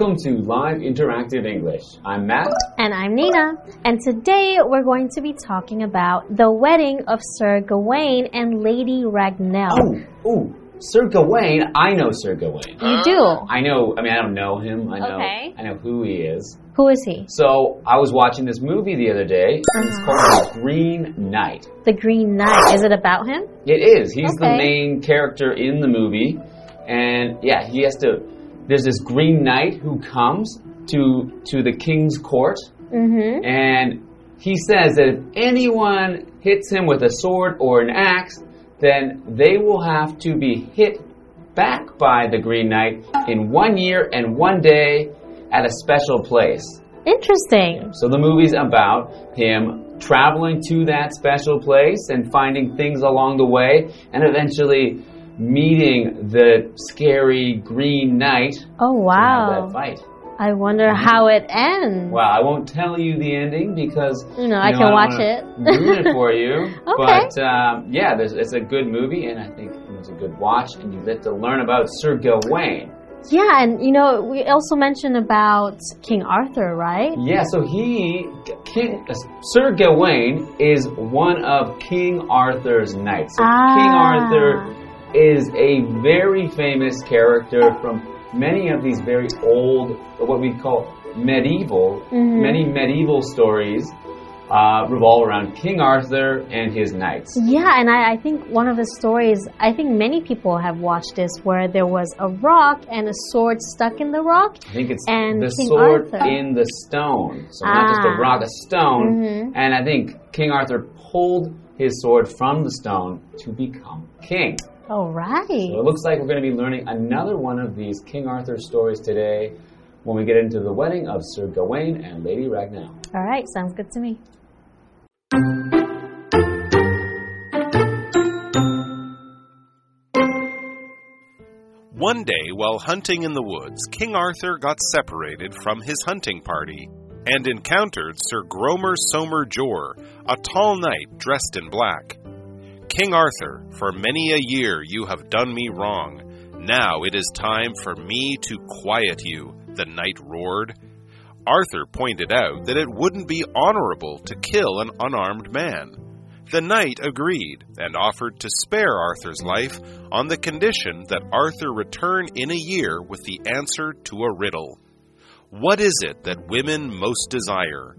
Welcome to Live Interactive English. I'm Matt. And I'm Nina. And today we're going to be talking about the wedding of Sir Gawain and Lady Ragnelle. Oh, oh, Sir Gawain. I know Sir Gawain. You do? I know. I mean, I don't know him. I know. Okay. I know who he is. Who is he? So I was watching this movie the other day. It's Uh-huh. called The Green Knight. The Green Knight. Is it about him? It is. He's the main character in the movie, and yeah, he has to. There's this Green Knight who comes to to the king's court, Mm-hmm. and he says that if anyone hits him with a sword or an axe, then they will have to be hit back by the Green Knight in one year and one day at a special place. Interesting. So the movie's about him traveling to that special place and finding things along the way and eventually meeting the scary Green Knight Oh, wow. that fight. I wonder how it ends. Well, I won't tell you the ending because You know, I can don't watch it. ruin it for you. Okay. But um, yeah, there's, it's a good movie, and I think it's a good watch, and you get to learn about Sir Gawain. Yeah, and you know, we also mentioned about King Arthur, right? Yeah, so he, King, uh, Sir Gawain is one of King Arthur's knights. So King Ah. Arthur is a very famous character from many of these very old, what we call medieval, Mhm. many medieval stories uh, revolve around King Arthur and his knights. Yeah, and I, I think one of the stories, I think many people have watched this, where there was a rock and a sword stuck in the rock. I think it's And the King sword Arthur. in the stone. So not just a Ah. rock, a stone. Mhm. And I think King Arthur pulled his sword from the stone to become king. All right. So it looks like we're going to be learning another one of these King Arthur stories today when we get into the wedding of Sir Gawain and Lady Ragnelle. All right, sounds good to me. One day, while hunting in the woods, King Arthur got separated from his hunting party and encountered Sir Gromer Somer Jor, a tall knight dressed in black. King Arthur, for many a year you have done me wrong. Now it is time for me to quiet you, the knight roared. Arthur pointed out that it wouldn't be honorable to kill an unarmed man. The knight agreed and offered to spare Arthur's life on the condition that Arthur return in a year with the answer to a riddle. What is it that women most desire?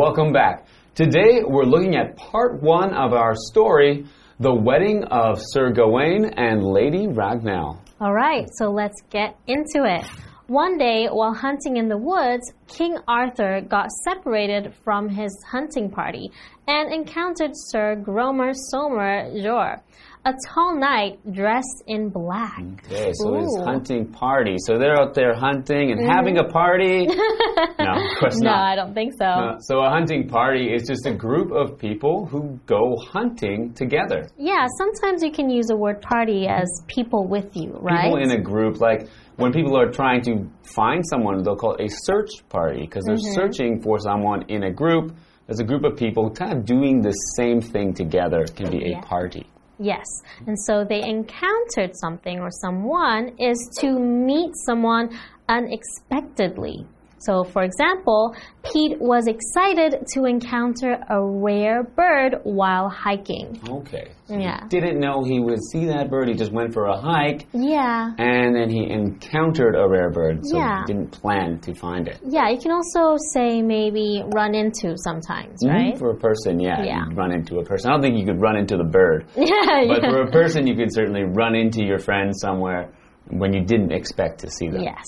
Welcome back. Today we're looking at part one of our story The Wedding of Sir Gawain and Lady Ragnelle. All right, so let's get into it. One day, while hunting in the woods, King Arthur got separated from his hunting party and encountered Sir Gromer Somer Jor, a tall knight dressed in black. Okay, so it's Ooh. Mm-hmm. hunting party. So they're out there hunting and having a party. no, of course No, not. I don't think so. Uh, so a hunting party is just a group of people who go hunting together. Yeah, sometimes you can use the word party as people with you, right? People in a group, like when people are trying to find someone, they'll call it a search party because they're Mm-hmm. searching for someone in a group. There's a group of people kind of doing the same thing together. It can be a Yeah. party. Yes. And so they encountered something or someone is to meet someone unexpectedly. So, for example, Pete was excited to encounter a rare bird while hiking. Okay. So Yeah. He didn't know he would see that bird. He just went for a hike Yeah. and then he encountered a rare bird. So Yeah. he didn't plan to find it. Yeah, you can also say maybe run into sometimes, Mhm, right? For a person, yeah. Yeah. Run into a person. I don't think you could run into the bird. yeah, But yeah. for a person, you could certainly run into your friend somewhere when you didn't expect to see them. Yes.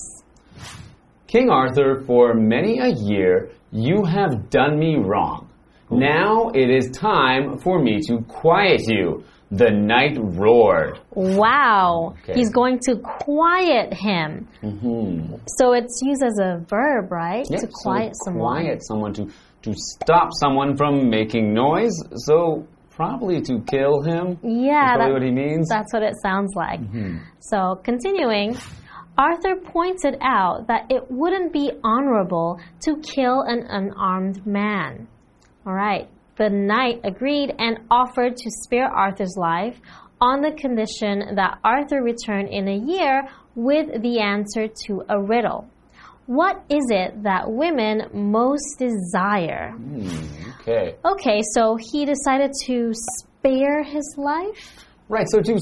King Arthur, for many a year you have done me wrong. Now it is time for me to quiet you. The knight roared. Wow. Okay. He's going to quiet him. Hmm. So it's used as a verb, right? Yeah, to so quiet someone. Quiet someone to to stop someone from making noise. So probably to kill him. Yeah, That's that- what he means. That's what it sounds like. So, continuing, Arthur pointed out that it wouldn't be honorable to kill an unarmed man. All right, the knight agreed and offered to spare Arthur's life on the condition that Arthur return in a year with the answer to a riddle. What is it that women most desire? Hmm, okay. Okay, so he decided to spare his life? Right, so to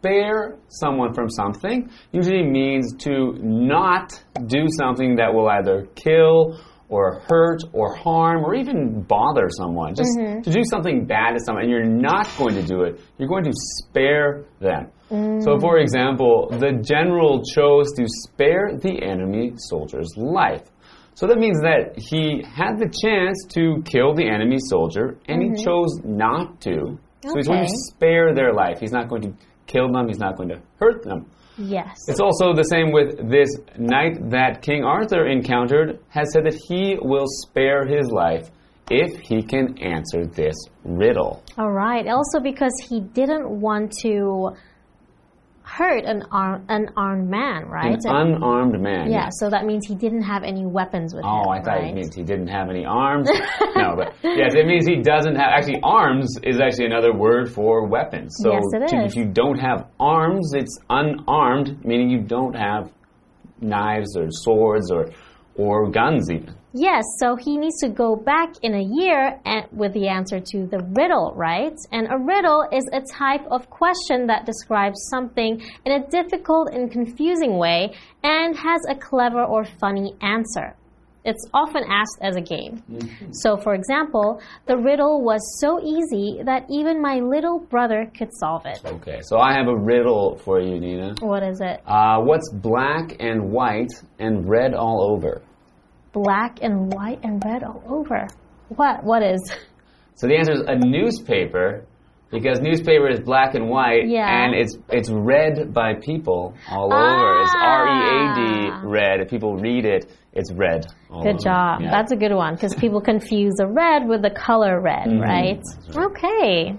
spare someone from something usually means to not do something that will either kill or hurt or harm or even bother someone. Just mm-hmm. to do something bad to someone and you're not going to do it, you're going to spare them. Mm. So, for example, the general chose to spare the enemy soldier's life. So that means that he had the chance to kill the enemy soldier and he mm-hmm. chose not to. So he's going to spare their life. He's not going to kill them, he's not going to hurt them. Yes. It's also the same with this knight that King Arthur encountered has said that he will spare his life if he can answer this riddle. All right. Also, because he didn't want to hurt an ar- unarmed man, right? An unarmed man. yeah. So that means he didn't have any weapons with oh, him. Oh, I thought right? it means he didn't have any arms. no, but yes, it means he doesn't have. Actually, arms is actually another word for weapons. So Yes, it to- if you don't have arms, it's unarmed, meaning you don't have knives or swords or or guns even. Yes, so he needs to go back in a year and, with the answer to the riddle, right? And a riddle is a type of question that describes something in a difficult and confusing way and has a clever or funny answer. It's often asked as a game. So, for example, the riddle was so easy that even my little brother could solve it. Okay, so I have a riddle for you, Nina. What is it? Uh, what's black and white and red all over? Black and white and red all over. What? What is? So the answer is a newspaper, because newspaper is black and white, Yeah. and it's it's read by people all over. It's R E A D Ah. read. If people read it, it's red. all Good over. job. Yeah. That's a good one because people confuse the red with the color red, Mm-hmm. right? Okay.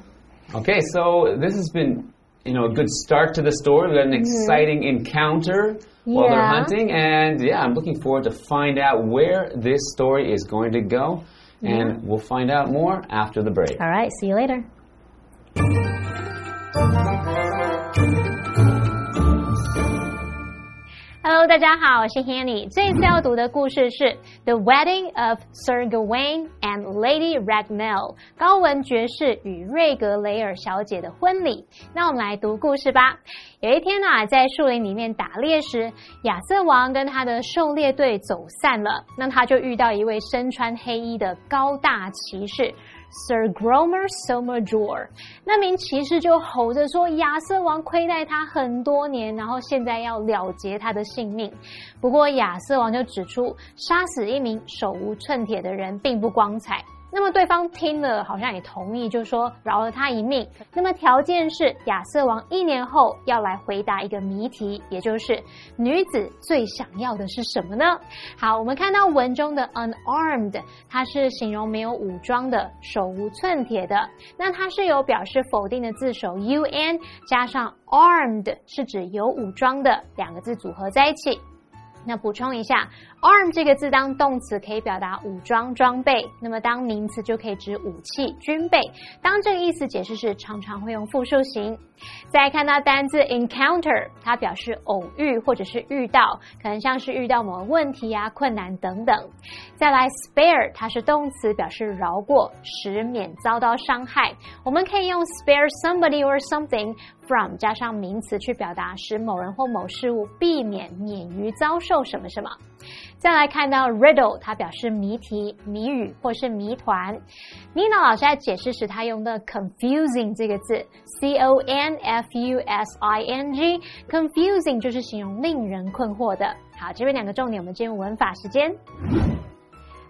Okay, so this has been you know a good start to the story. We got an mm-hmm. exciting encounter while they're. Hunting, and yeah, I'm looking forward to find out where this story is going to go, and we'll find out more after the break. All right. See you later. Hello，大家好，我是 Hanny。这次要读的故事是《The Wedding of Sir Gawain and Lady Ragmel》高文爵士与瑞格雷尔小姐的婚礼。那我们来读故事吧。有一天啊，在树林里面打猎时，亚瑟王跟他的狩猎队走散了，那他就遇到一位身穿黑衣的高大骑士。Sir Gromer Somerjor，那名骑士就吼着说：“亚瑟王亏待他很多年，然后现在要了结他的性命。”不过亚瑟王就指出，杀死一名手无寸铁的人并不光彩。那么对方听了，好像也同意，就说饶了他一命。那么条件是亚瑟王一年后要来回答一个谜题，也就是女子最想要的是什么呢？好，我们看到文中的 unarmed，它是形容没有武装的、手无寸铁的。那它是有表示否定的字首 un 加上 armed，是指有武装的两个字组合在一起。那补充一下，arm 这个字当动词可以表达武装装备，那么当名词就可以指武器军备。当这个意思解释时，常常会用复数形。再看到单字 encounter，它表示偶遇或者是遇到，可能像是遇到某个问题啊、困难等等。再来 spare，它是动词，表示饶过，使免遭到伤害。我们可以用 spare somebody or something from 加上名词去表达使某人或某事物避免免于遭受什么什么。再来看到 riddle，它表示谜题、谜语或是谜团。Nina 老师在解释时，他用的 confusing 这个字，c o n f u s i n g，confusing 就是形容令人困惑的。好，这边两个重点，我们进入文法时间。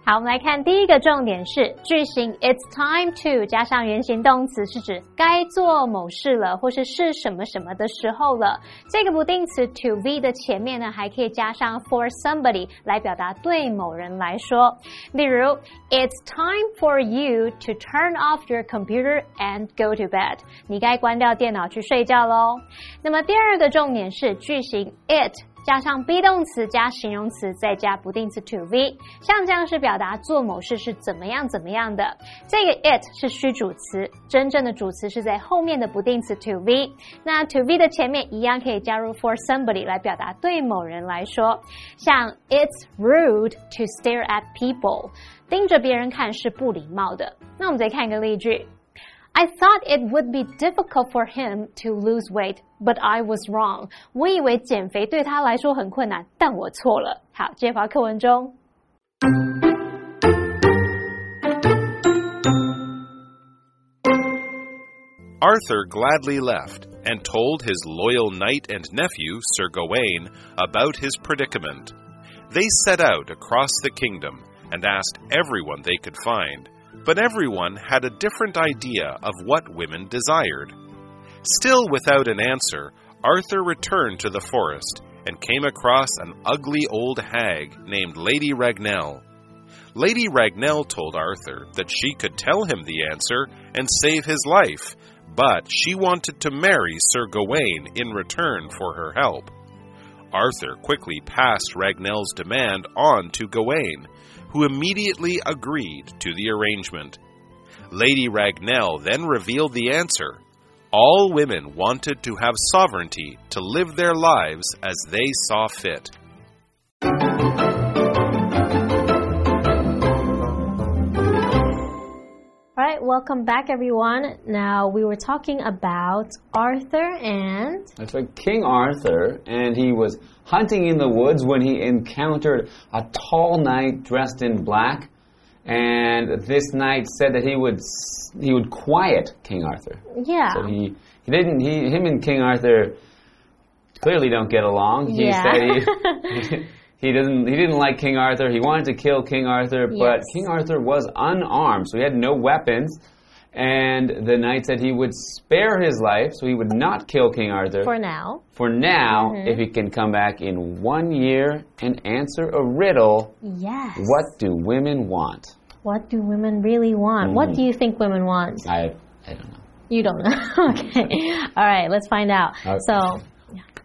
好，我们来看第一个重点是句型 "It's time to" 加上原形动词，是指该做某事了，或是是什么什么的时候了。这个不定词 to be 的前面呢，还可以加上 for somebody 来表达对某人来说。例如，It's time for you to turn off your computer and go to bed。你该关掉电脑去睡觉喽。那么第二个重点是句型 it。加上 be 动词加形容词再加不定词 to be，像这样是表达做某事是怎么样怎么样的。这个 it 是虚主词，真正的主词是在后面的不定词 to be。那 to be 的前面一样可以加入 for somebody 来表达对某人来说，像 it's rude to stare at people，盯着别人看是不礼貌的。那我们再看一个例句。I thought it would be difficult for him to lose weight, but I was wrong. 我以为减肥对他来说很困难，但我错了。好，这节课文中。Arthur gladly left and told his loyal knight and nephew, Sir Gawain, about his predicament. They set out across the kingdom and asked everyone they could find but everyone had a different idea of what women desired. Still without an answer, Arthur returned to the forest and came across an ugly old hag named Lady Ragnelle. Lady Ragnelle told Arthur that she could tell him the answer and save his life, but she wanted to marry Sir Gawain in return for her help. Arthur quickly passed Ragnelle's demand on to Gawain, who immediately agreed to the arrangement. Lady Ragnelle then revealed the answer. All women wanted to have sovereignty to live their lives as they saw fit. Welcome back, everyone. Now, we were talking about Arthur and. That's right, King Arthur, and he was hunting in the woods when he encountered a tall knight dressed in black. And this knight said that he would he would quiet King Arthur. Yeah. So he he didn't he him and King Arthur clearly don't get along. He Yeah. said he, he doesn't he didn't like King Arthur. He wanted to kill King Arthur, but King Arthur was unarmed, so he had no weapons. And the knight said he would spare his life, so he would not kill King Arthur For now. for now Mm-hmm. if he can come back in one year and answer a riddle. Yes. What do women want? What do women really want? What Mm-hmm. do you think women want? I I don't know. You don't know. okay. All right, let's find out. Okay. So,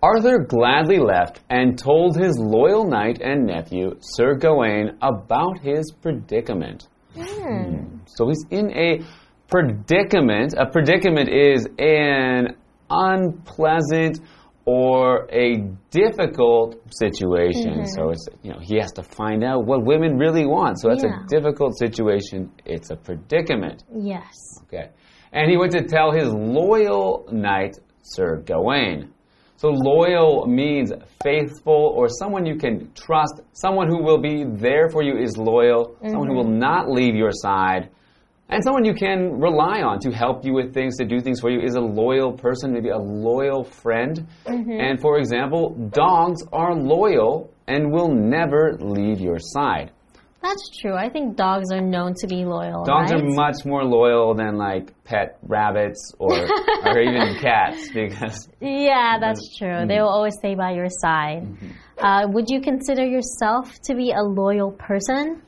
Arthur gladly left and told his loyal knight and nephew, Sir Gawain, about his predicament. Hmm. So he's in a predicament. A predicament is an unpleasant or a difficult situation. So it's you know he has to find out what women really want. So that's Yeah. a difficult situation. It's a predicament. yes. Okay. And he went to tell his loyal knight, Sir Gawain. So loyal means faithful or someone you can trust. Someone who will be there for you is loyal. Someone who mm-hmm. will not leave your side. And someone you can rely on to help you with things, to do things for you, is a loyal person, maybe a loyal friend. Mm-hmm. And for example, dogs are loyal and will never leave your side. That's true. I think dogs are known to be loyal. Dogs right? are much more loyal than like pet rabbits or, or even cats because Yeah, that's true. Mm-hmm. They will always stay by your side. Uh, would you consider yourself to be a loyal person?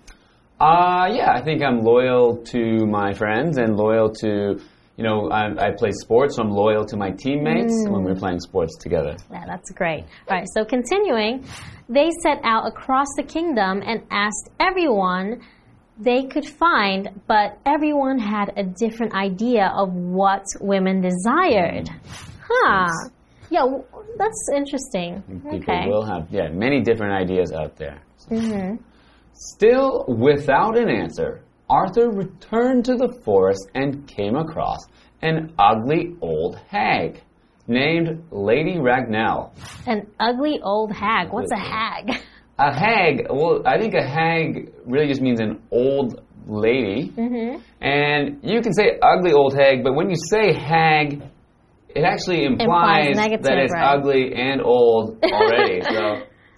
uh yeah I think I'm loyal to my friends and loyal to you know I, I play sports so I'm loyal to my teammates when we're playing sports together. Yeah, that's great. All right, so continuing, they set out across the kingdom and asked everyone they could find, but everyone had a different idea of what women desired. Huh. Yeah, that's interesting. People Okay. will have yeah many different ideas out there. Mhm. Still without an answer, Arthur returned to the forest and came across an ugly old hag named Lady Ragnelle. An ugly old hag. What's a hag? A hag, well, I think a hag really just means an old lady. Mm -hmm. And you can say ugly old hag, but when you say hag, it actually implies, negative, that it's right? ugly and old already. so,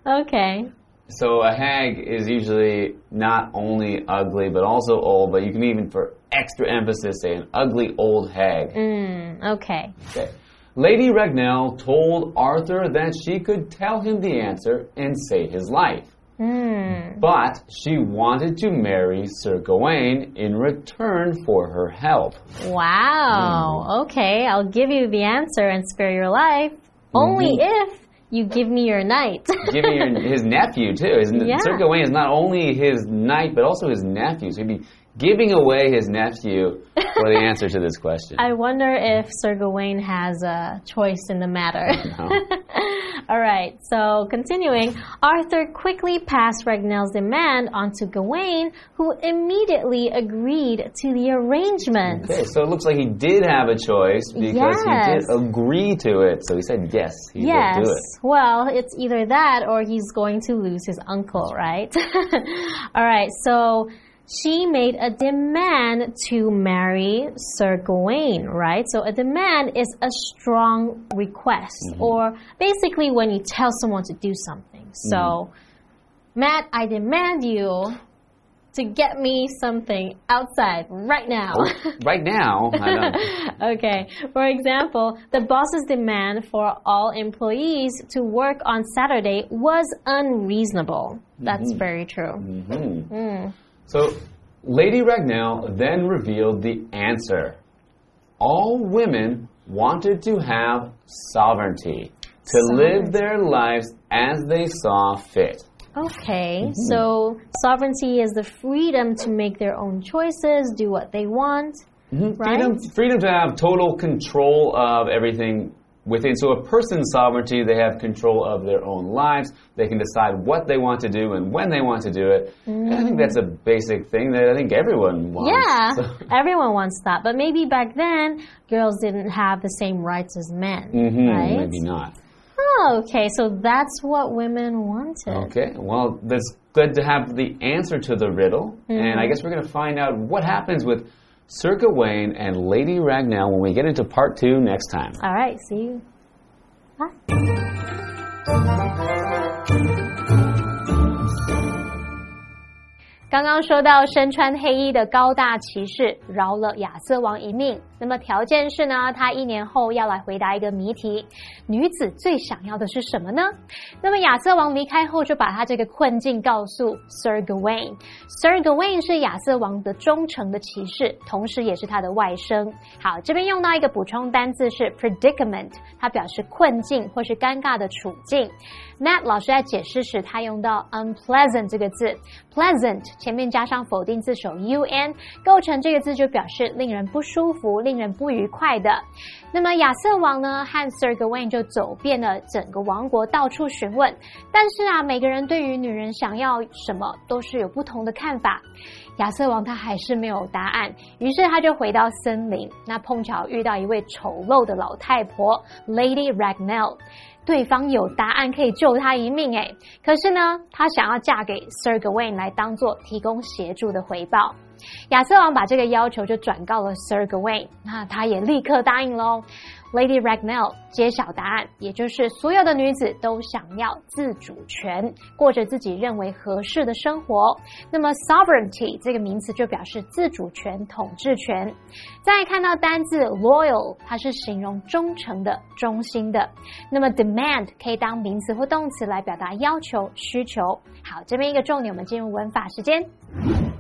Okay. So a hag is usually not only ugly but also old, but you can even, for extra emphasis, say an ugly old hag. Mm, okay. Okay. Lady Ragnelle told Arthur that she could tell him the answer and save his life. Mm. But she wanted to marry Sir Gawain in return for her help. Wow. Okay, I'll give you the answer and spare your life. Only if You give me your knight. giving your, his nephew too. His, Yeah. Sir Gawain is not only his knight, but also his nephew. So he'd be giving away his nephew for the answer to this question. I wonder if Sir Gawain has a choice in the matter. No. All right, so continuing, Arthur quickly passed Ragnelle's demand on to Gawain, who immediately agreed to the arrangement. Okay, so it looks like he did have a choice because he Yes. did agree to it. So he said yes, he Yes. will do it. Well, it's either that or he's going to lose his uncle, right? All right, so she made a demand to marry Sir Gawain, right? So a demand is a strong request, Mm-hmm. or basically when you tell someone to do something. So, Mm-hmm. Matt, I demand you to get me something outside right now. Right now, okay. For example, the boss's demand for all employees to work on Saturday was unreasonable. That's very true. So Lady Ragnelle then revealed the answer. All women wanted to have sovereignty, to live their lives as they saw fit. Okay, mm-hmm. so sovereignty is the freedom to make their own choices, do what they want. Mm-hmm. Right? Freedom, freedom to have total control of everything within. So a person's sovereignty, they have control of their own lives. They can decide what they want to do and when they want to do it. And I think that's a basic thing that I think everyone wants. Yeah, So- everyone wants that. But maybe back then, girls didn't have the same rights as men, Mhm, right? Maybe not. Oh, okay, so that's what women wanted. Okay, well, that's good to have the answer to the riddle. And I guess we're going to find out what happens with Sir Gawain and Lady Ragnelle when we get into part two next time. All right, see you. Bye. 刚刚说到身穿黑衣的高大骑士饶了亚瑟王一命，那么条件是呢，他一年后要来回答一个谜题：女子最想要的是什么呢？那么亚瑟王离开后，就把他这个困境告诉 Sir Gawain。Sir Gawain 是亚瑟王的忠诚的骑士，同时也是他的外甥。好，这边用到一个补充单字是 predicament，它表示困境或是尴尬的处境。Matt 老师在解释时，他用到 unpleasant 这个字，pleasant 前面加上否定字首 un，构成这个字就表示令人不舒服、令人不愉快的。那么亚瑟王呢和 Sir Gawain 就走遍了整个王国，到处询问。但是啊，每个人对于女人想要什么都是有不同的看法。亚瑟王他还是没有答案，于是他就回到森林，那碰巧遇到一位丑陋的老太婆 Lady Ragnell。对方有答案可以救他一命，诶，可是呢，他想要嫁给 Sir Gawain 来当做提供协助的回报。亚瑟王把这个要求就转告了 Sir Gawain，那他也立刻答应喽。Lady Ragnell 揭晓答案，也就是所有的女子都想要自主权，过着自己认为合适的生活。那么 sovereignty 这个名词就表示自主权、统治权。再看到单字 loyal，它是形容忠诚的、忠心的。那么 demand 可以当名词或动词来表达要求、需求。好，这边一个重点，我们进入文法时间。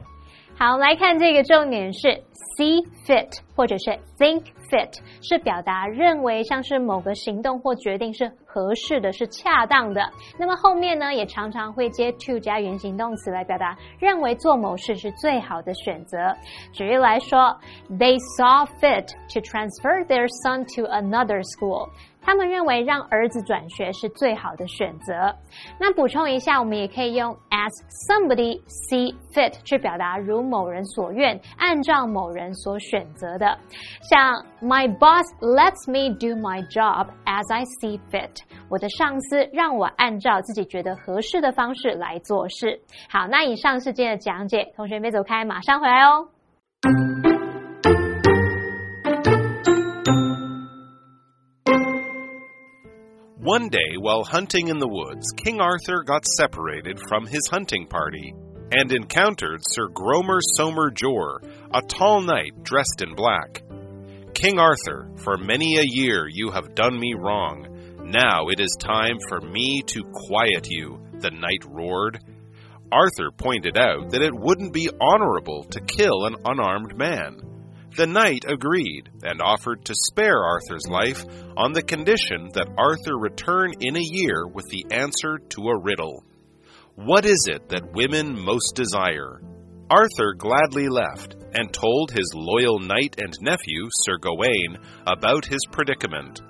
好，来看这个重点是 see fit 或者是 think fit，是表达认为像是某个行动或决定是合适的、是恰当的。那么后面呢，也常常会接 to 加原形动词来表达认为做某事是最好的选择。举例来说，They saw fit to transfer their son to another school。他们认为让儿子转学是最好的选择。那补充一下，我们也可以用 as somebody see fit 去表达如某人所愿，按照某人所选择的。像 My boss lets me do my job as I see fit。我的上司让我按照自己觉得合适的方式来做事。好，那以上是今天的讲解，同学别走开，马上回来哦。One day, while hunting in the woods, King Arthur got separated from his hunting party and encountered Sir Gromer Somer Jor, a tall knight dressed in black. King Arthur, for many a year you have done me wrong. Now it is time for me to quiet you, the knight roared. Arthur pointed out that it wouldn't be honorable to kill an unarmed man. The knight agreed and offered to spare Arthur's life on the condition that Arthur return in a year with the answer to a riddle. What is it that women most desire? Arthur gladly left and told his loyal knight and nephew, Sir Gawain, about his predicament.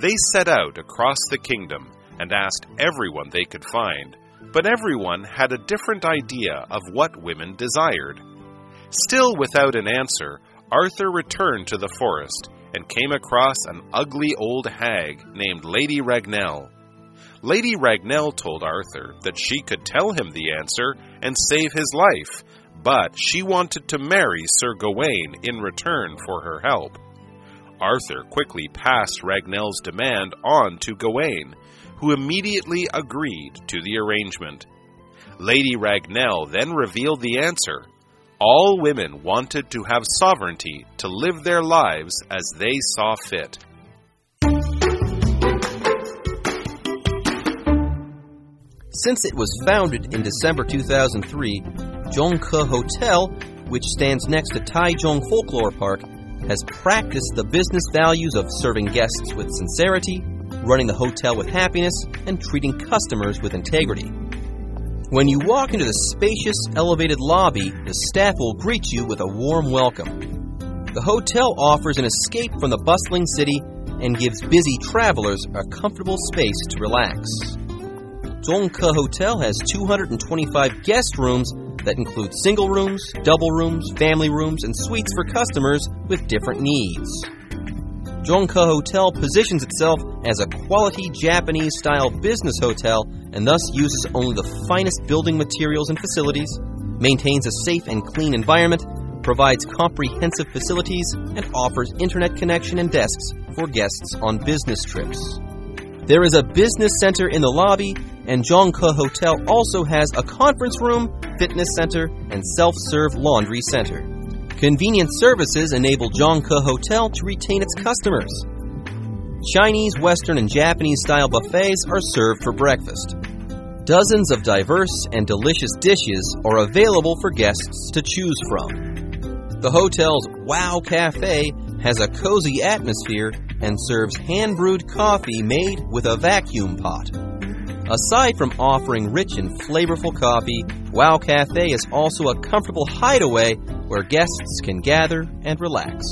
They set out across the kingdom and asked everyone they could find, but everyone had a different idea of what women desired. Still without an answer, Arthur returned to the forest and came across an ugly old hag named Lady Ragnelle. Lady Ragnelle told Arthur that she could tell him the answer and save his life, but she wanted to marry Sir Gawain in return for her help. Arthur quickly passed Ragnelle's demand on to Gawain, who immediately agreed to the arrangement. Lady Ragnell then revealed the answer. All women wanted to have sovereignty to live their lives as they saw fit. Since it was founded in December 2003, Zhongke Hotel, which stands next to Taichung Folklore Park, has practiced the business values of serving guests with sincerity, running the hotel with happiness, and treating customers with integrity. When you walk into the spacious, elevated lobby, the staff will greet you with a warm welcome. The hotel offers an escape from the bustling city and gives busy travelers a comfortable space to relax. Zhongke Hotel has 225 guest rooms that include single rooms, double rooms, family rooms, and suites for customers with different needs. Zhongke Hotel positions itself as a quality Japanese style business hotel and thus uses only the finest building materials and facilities, maintains a safe and clean environment, provides comprehensive facilities, and offers internet connection and desks for guests on business trips. There is a business center in the lobby, and Zhongke Hotel also has a conference room, fitness center, and self serve laundry center. Convenient services enable Zhongke Hotel to retain its customers. Chinese, Western, and Japanese style buffets are served for breakfast. Dozens of diverse and delicious dishes are available for guests to choose from. The hotel's Wow Cafe has a cozy atmosphere and serves hand brewed coffee made with a vacuum pot. Aside from offering rich and flavorful coffee, Wow Cafe is also a comfortable hideaway where guests can gather and relax.